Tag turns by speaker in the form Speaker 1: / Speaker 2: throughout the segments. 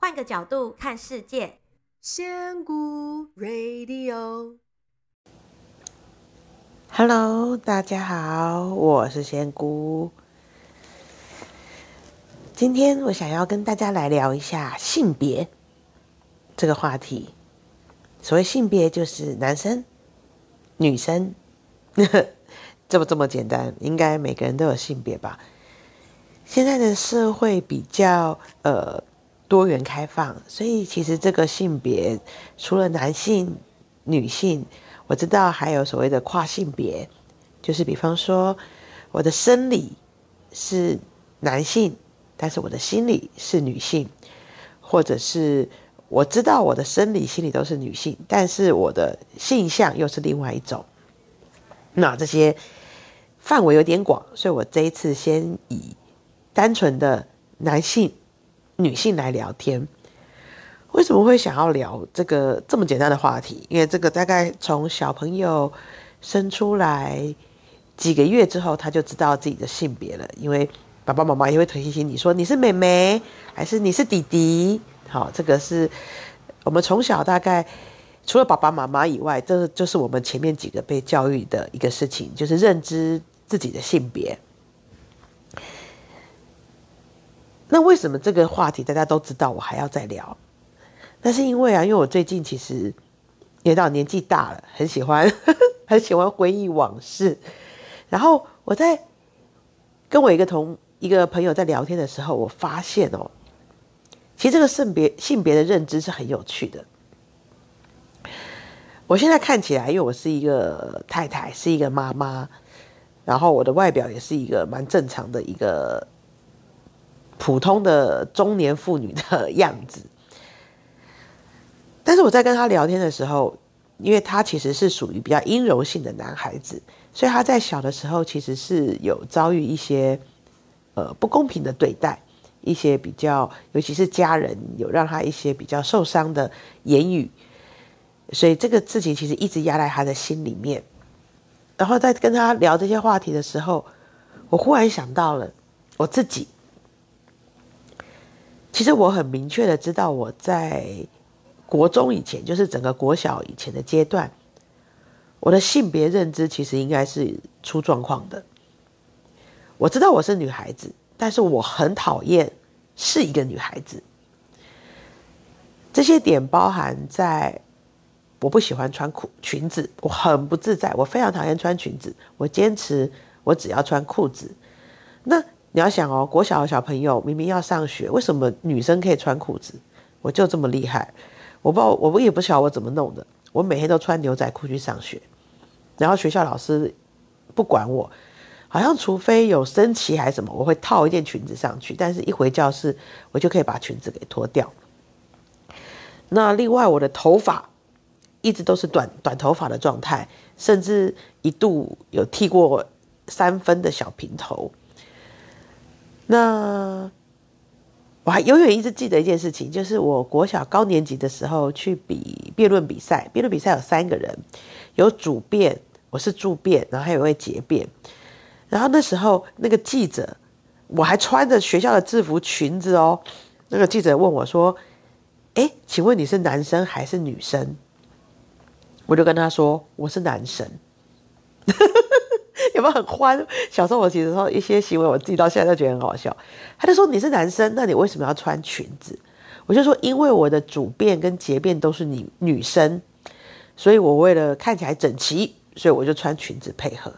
Speaker 1: 换个角度看世界，
Speaker 2: 仙姑
Speaker 3: Radio，Hello，大家好，我是仙姑。今天我想要跟大家来聊一下性别这个话题。所谓性别，就是男生、女生，这么这么简单，应该每个人都有性别吧？现在的社会比较呃。多元开放，所以其实这个性别除了男性、女性，我知道还有所谓的跨性别，就是比方说我的生理是男性，但是我的心理是女性，或者是我知道我的生理、心理都是女性，但是我的性向又是另外一种。那这些范围有点广，所以我这一次先以单纯的男性。女性来聊天，为什么会想要聊这个这么简单的话题？因为这个大概从小朋友生出来几个月之后，他就知道自己的性别了。因为爸爸妈妈也会提醒你说，你是妹妹还是你是弟弟？好，这个是我们从小大概除了爸爸妈妈以外，这就是我们前面几个被教育的一个事情，就是认知自己的性别。那为什么这个话题大家都知道，我还要再聊？那是因为啊，因为我最近其实也到年纪大了，很喜欢 很喜欢回忆往事。然后我在跟我一个同一个朋友在聊天的时候，我发现哦，其实这个性别性别的认知是很有趣的。我现在看起来，因为我是一个太太，是一个妈妈，然后我的外表也是一个蛮正常的一个。普通的中年妇女的样子，但是我在跟他聊天的时候，因为他其实是属于比较阴柔性的男孩子，所以他在小的时候其实是有遭遇一些呃不公平的对待，一些比较，尤其是家人有让他一些比较受伤的言语，所以这个事情其实一直压在他的心里面。然后在跟他聊这些话题的时候，我忽然想到了我自己。其实我很明确的知道，我在国中以前，就是整个国小以前的阶段，我的性别认知其实应该是出状况的。我知道我是女孩子，但是我很讨厌是一个女孩子。这些点包含在我不喜欢穿裤裙子，我很不自在，我非常讨厌穿裙子，我坚持我只要穿裤子。那。你要想哦，国小的小朋友明明要上学，为什么女生可以穿裤子？我就这么厉害，我不知道，我也不晓得我怎么弄的。我每天都穿牛仔裤去上学，然后学校老师不管我，好像除非有升旗还是什么，我会套一件裙子上去。但是一回教室，我就可以把裙子给脱掉。那另外，我的头发一直都是短短头发的状态，甚至一度有剃过三分的小平头。那我还永远一直记得一件事情，就是我国小高年级的时候去比辩论比赛，辩论比赛有三个人，有主辩，我是助辩，然后还有一位结辩。然后那时候那个记者，我还穿着学校的制服裙子哦。那个记者问我说：“哎，请问你是男生还是女生？”我就跟他说：“我是男生。” 有没有很欢？小时候我其实说一些行为，我自己到现在都觉得很好笑。他就说，你是男生，那你为什么要穿裙子？我就说，因为我的主辩跟结辩都是女女生，所以我为了看起来整齐，所以我就穿裙子配合。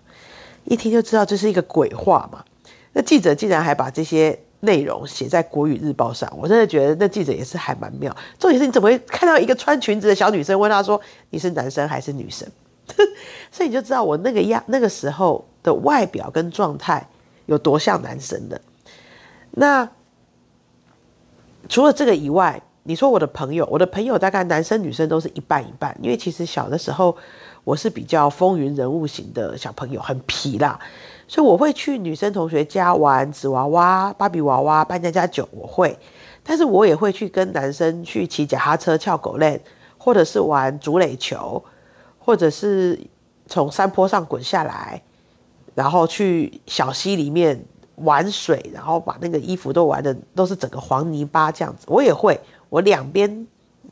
Speaker 3: 一听就知道这是一个鬼话嘛。那记者竟然还把这些内容写在国语日报上，我真的觉得那记者也是还蛮妙。重点是你怎么会看到一个穿裙子的小女生，问他说，你是男生还是女生？所以你就知道我那个样，那个时候的外表跟状态有多像男生的。那除了这个以外，你说我的朋友，我的朋友大概男生女生都是一半一半，因为其实小的时候我是比较风云人物型的小朋友，很皮啦，所以我会去女生同学家玩纸娃娃、芭比娃娃、扮家家酒，我会，但是我也会去跟男生去骑脚踏车、翘狗链，或者是玩竹垒球。或者是从山坡上滚下来，然后去小溪里面玩水，然后把那个衣服都玩的都是整个黄泥巴这样子。我也会，我两边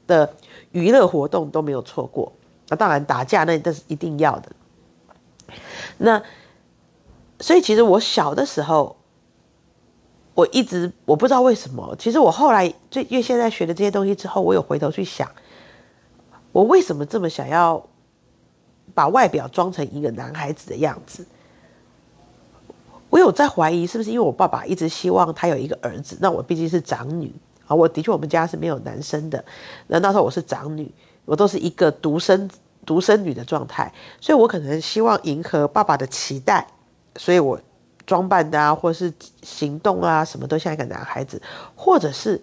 Speaker 3: 的娱乐活动都没有错过。那当然打架那这是一定要的。那所以其实我小的时候，我一直我不知道为什么，其实我后来最因为现在学了这些东西之后，我有回头去想，我为什么这么想要把外表装成一个男孩子的样子？我有在怀疑是不是因为我爸爸一直希望他有一个儿子，那我毕竟是长女啊，我的确我们家是没有男生的，那那时候我是长女。我都是一个独生独生女的状态，所以我可能希望迎合爸爸的期待，所以我装扮的啊，或是行动啊，什么都像一个男孩子，或者是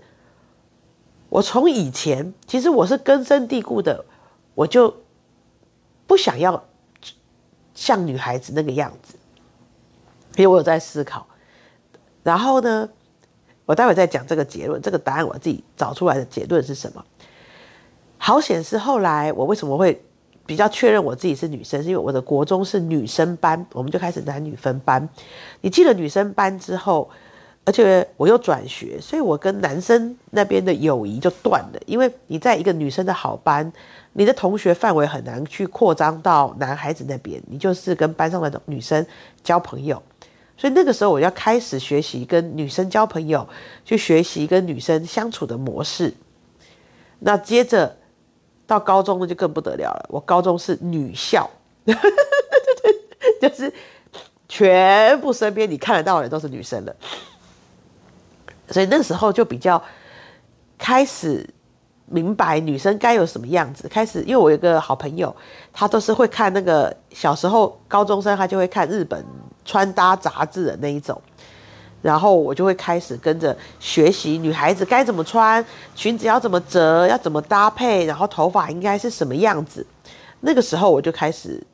Speaker 3: 我从以前其实我是根深蒂固的，我就不想要像女孩子那个样子，因为我有在思考。然后呢，我待会再讲这个结论，这个答案我自己找出来的结论是什么？好显是后来我为什么会比较确认我自己是女生，是因为我的国中是女生班，我们就开始男女分班。你进了女生班之后，而且我又转学，所以我跟男生那边的友谊就断了。因为你在一个女生的好班，你的同学范围很难去扩张到男孩子那边，你就是跟班上的女生交朋友。所以那个时候我要开始学习跟女生交朋友，去学习跟女生相处的模式。那接着。到高中那就更不得了了。我高中是女校，就是全部身边你看得到的人都是女生了，所以那时候就比较开始明白女生该有什么样子。开始，因为我有个好朋友，他都是会看那个小时候高中生，他就会看日本穿搭杂志的那一种。然后我就会开始跟着学习女孩子该怎么穿，裙子要怎么折，要怎么搭配，然后头发应该是什么样子。那个时候我就开始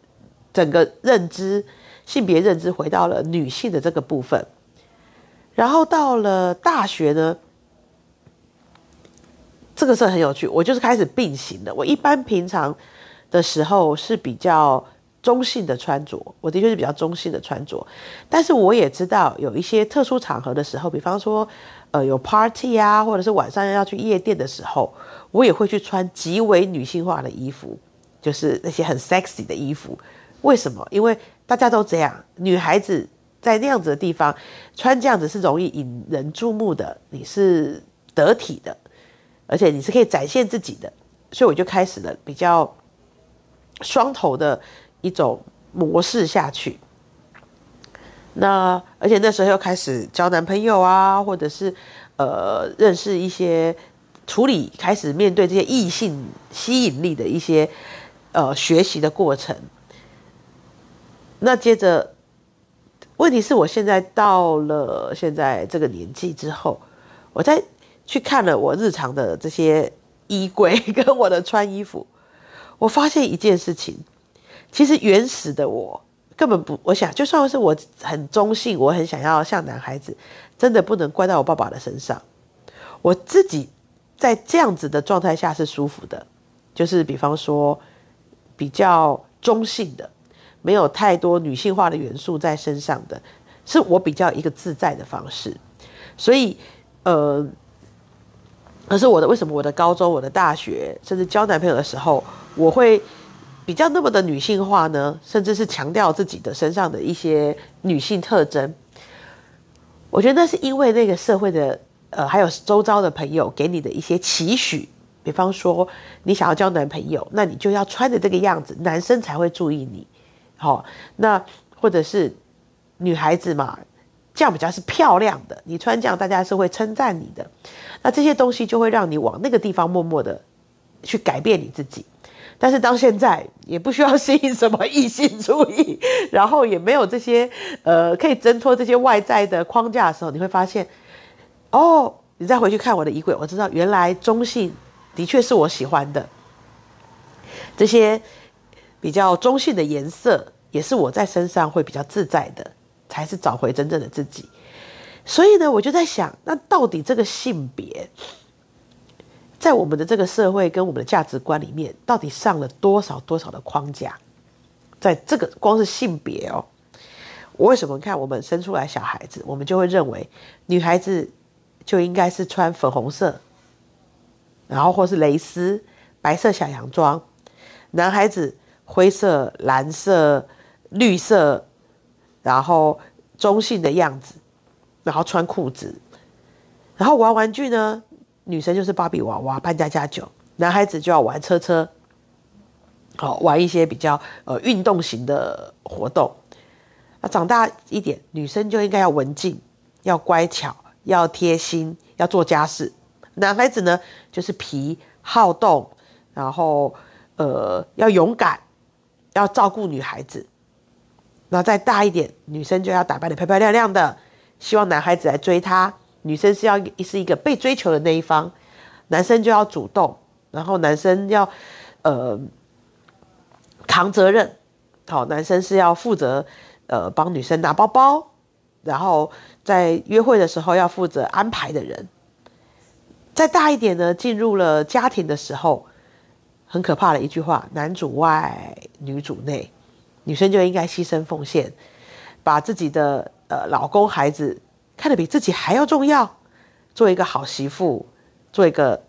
Speaker 3: 整个认知，性别认知回到了女性的这个部分。然后到了大学呢，这个是很有趣，我就是开始并行的。我一般平常的时候是比较。中性的穿着，我的确是比较中性的穿着，但是我也知道有一些特殊场合的时候，比方说，呃，有 party 啊，或者是晚上要去夜店的时候，我也会去穿极为女性化的衣服，就是那些很 sexy 的衣服。为什么？因为大家都这样，女孩子在那样子的地方穿这样子是容易引人注目的，你是得体的，而且你是可以展现自己的，所以我就开始了比较双头的。一种模式下去，那而且那时候又开始交男朋友啊，或者是呃认识一些处理，开始面对这些异性吸引力的一些呃学习的过程。那接着，问题是我现在到了现在这个年纪之后，我再去看了我日常的这些衣柜跟我的穿衣服，我发现一件事情。其实原始的我根本不，我想就算是我很中性，我很想要像男孩子，真的不能怪到我爸爸的身上。我自己在这样子的状态下是舒服的，就是比方说比较中性的，没有太多女性化的元素在身上的，是我比较一个自在的方式。所以，呃，可是我的为什么我的高中、我的大学，甚至交男朋友的时候，我会。比较那么的女性化呢，甚至是强调自己的身上的一些女性特征。我觉得那是因为那个社会的呃，还有周遭的朋友给你的一些期许。比方说，你想要交男朋友，那你就要穿的这个样子，男生才会注意你。好、哦，那或者是女孩子嘛，这样比较是漂亮的，你穿这样大家是会称赞你的。那这些东西就会让你往那个地方默默的去改变你自己。但是到现在也不需要吸引什么异性注意，然后也没有这些呃可以挣脱这些外在的框架的时候，你会发现，哦，你再回去看我的衣柜，我知道原来中性的确是我喜欢的，这些比较中性的颜色也是我在身上会比较自在的，才是找回真正的自己。所以呢，我就在想，那到底这个性别？在我们的这个社会跟我们的价值观里面，到底上了多少多少的框架？在这个光是性别哦，我为什么看我们生出来小孩子，我们就会认为女孩子就应该是穿粉红色，然后或是蕾丝、白色小洋装，男孩子灰色、蓝色、绿色，然后中性的样子，然后穿裤子，然后玩玩具呢，女生就是芭比娃娃、扮家家酒，男孩子就要玩车车，好玩一些比较呃运动型的活动。那长大一点，女生就应该要文静，要乖巧，要贴心，要做家事。男孩子呢，就是皮好动，然后呃要勇敢，要照顾女孩子。那再大一点，女生就要打扮的漂漂亮亮的，希望男孩子来追她。女生是要是一个被追求的那一方，男生就要主动，然后男生要呃扛责任。好，男生是要负责。呃，帮女生拿包包，然后在约会的时候要负责安排的人。再大一点呢，进入了家庭的时候，很可怕的一句话：男主外，女主内。女生就应该牺牲奉献，把自己的呃老公孩子看得比自己还要重要，做一个好媳妇，做一个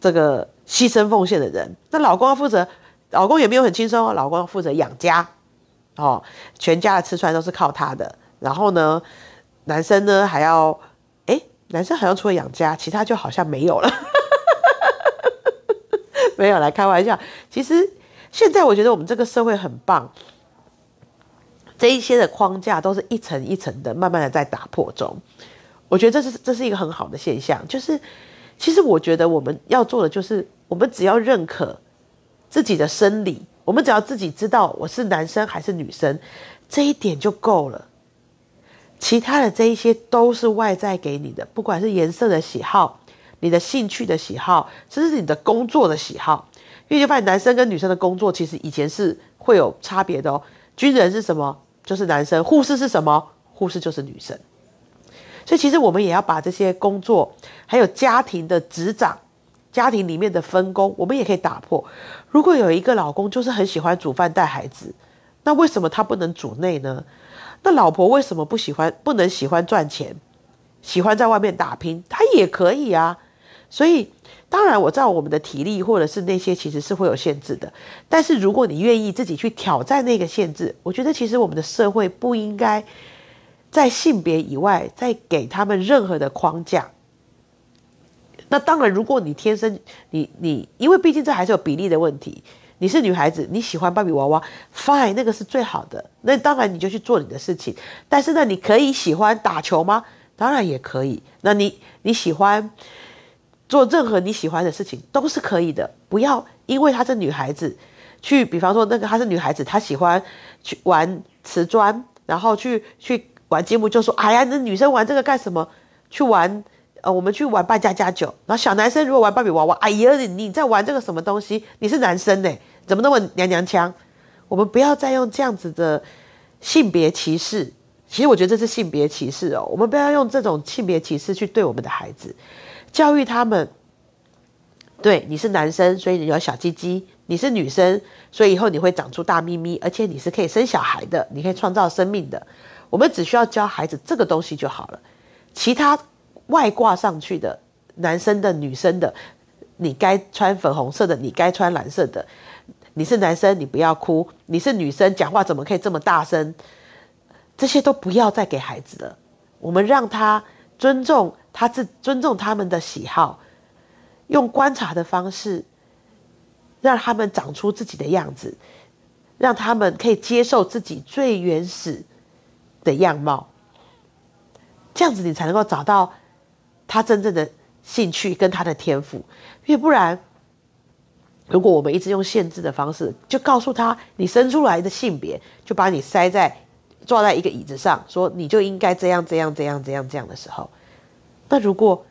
Speaker 3: 这个牺牲奉献的人。那老公要负责，老公也没有很轻松哦，老公要负责养家。哦，全家的吃穿都是靠他的。然后呢，男生呢还要，哎，男生好像除了养家，其他就好像没有了。没有来开玩笑。其实现在我觉得我们这个社会很棒，这一些的框架都是一层一层的，慢慢的在打破中。我觉得这是这是一个很好的现象。就是其实我觉得我们要做的就是，我们只要认可自己的生理。我们只要自己知道我是男生还是女生，这一点就够了。其他的这一些都是外在给你的，不管是颜色的喜好、你的兴趣的喜好，甚至是你的工作的喜好。因为就发现男生跟女生的工作其实以前是会有差别的哦。军人是什么？就是男生。护士是什么？护士就是女生。所以其实我们也要把这些工作，还有家庭的职掌。家庭里面的分工，我们也可以打破。如果有一个老公就是很喜欢煮饭带孩子，那为什么他不能主内呢？那老婆为什么不喜欢、不能喜欢赚钱，喜欢在外面打拼？他也可以啊。所以，当然我知道我们的体力或者是那些其实是会有限制的。但是如果你愿意自己去挑战那个限制，我觉得其实我们的社会不应该在性别以外再给他们任何的框架。那当然，如果你天生你你，因为毕竟这还是有比例的问题。你是女孩子，你喜欢芭比娃娃，fine，那个是最好的。那当然你就去做你的事情。但是呢，你可以喜欢打球吗？当然也可以。那你你喜欢做任何你喜欢的事情都是可以的。不要因为她是女孩子，去比方说那个她是女孩子，她喜欢去玩瓷砖，然后去去玩积木，就说哎呀，那女生玩这个干什么？去玩。呃，我们去玩扮家家酒，然后小男生如果玩芭比娃娃，哎呀，你你在玩这个什么东西？你是男生呢，怎么那么娘娘腔？我们不要再用这样子的性别歧视。其实我觉得这是性别歧视哦。我们不要用这种性别歧视去对我们的孩子，教育他们。对，你是男生，所以你有小鸡鸡；你是女生，所以以后你会长出大咪咪，而且你是可以生小孩的，你可以创造生命的。我们只需要教孩子这个东西就好了，其他。外挂上去的男生的、女生的，你该穿粉红色的，你该穿蓝色的。你是男生，你不要哭；你是女生，讲话怎么可以这么大声？这些都不要再给孩子了。我们让他尊重他自尊重他们的喜好，用观察的方式，让他们长出自己的样子，让他们可以接受自己最原始的样貌。这样子，你才能够找到。他真正的兴趣跟他的天赋，因为不然，如果我们一直用限制的方式，就告诉他你生出来的性别，就把你塞在坐在一个椅子上，说你就应该这样这样这样这样这样的时候，那如果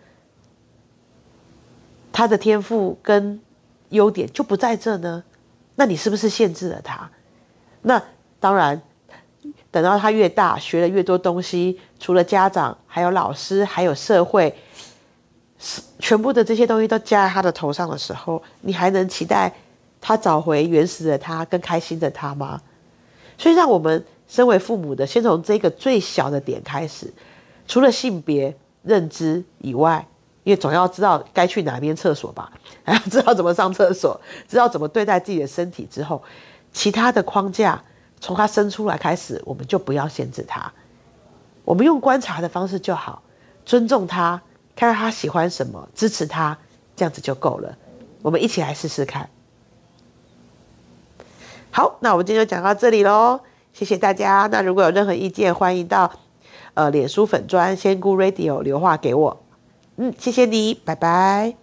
Speaker 3: 他的天赋跟优点就不在这呢？那你是不是限制了他？那当然。等到他越大，学了越多东西，除了家长，还有老师，还有社会，全部的这些东西都加在他的头上的时候，你还能期待他找回原始的他，更开心的他吗？所以，让我们身为父母的，先从这个最小的点开始，除了性别认知以外，因为总要知道该去哪边厕所吧，还要知道怎么上厕所，知道怎么对待自己的身体之后，其他的框架从他生出来开始，我们就不要限制他，我们用观察的方式就好，尊重他，看看他喜欢什么，支持他，这样子就够了。我们一起来试试看。好，那我们今天就讲到这里喽，谢谢大家。那如果有任何意见，欢迎到呃脸书粉砖仙姑 Radio 留话给我。嗯，谢谢你，拜拜。